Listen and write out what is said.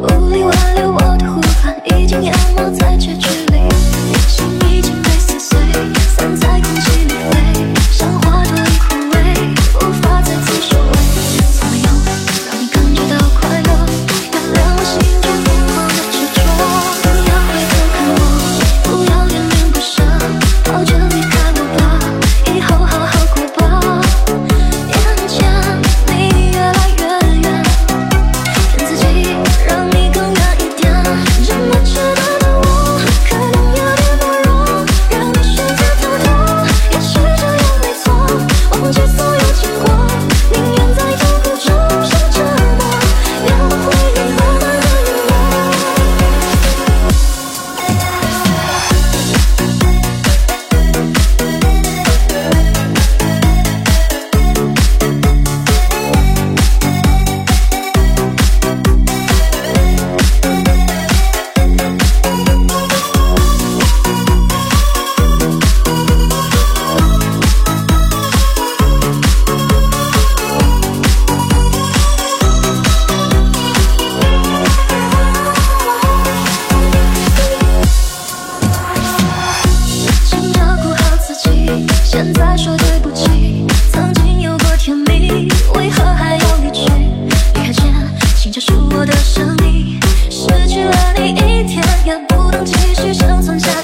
Only one 你就是我的生命，失去了你，一天也不能继续生存下去。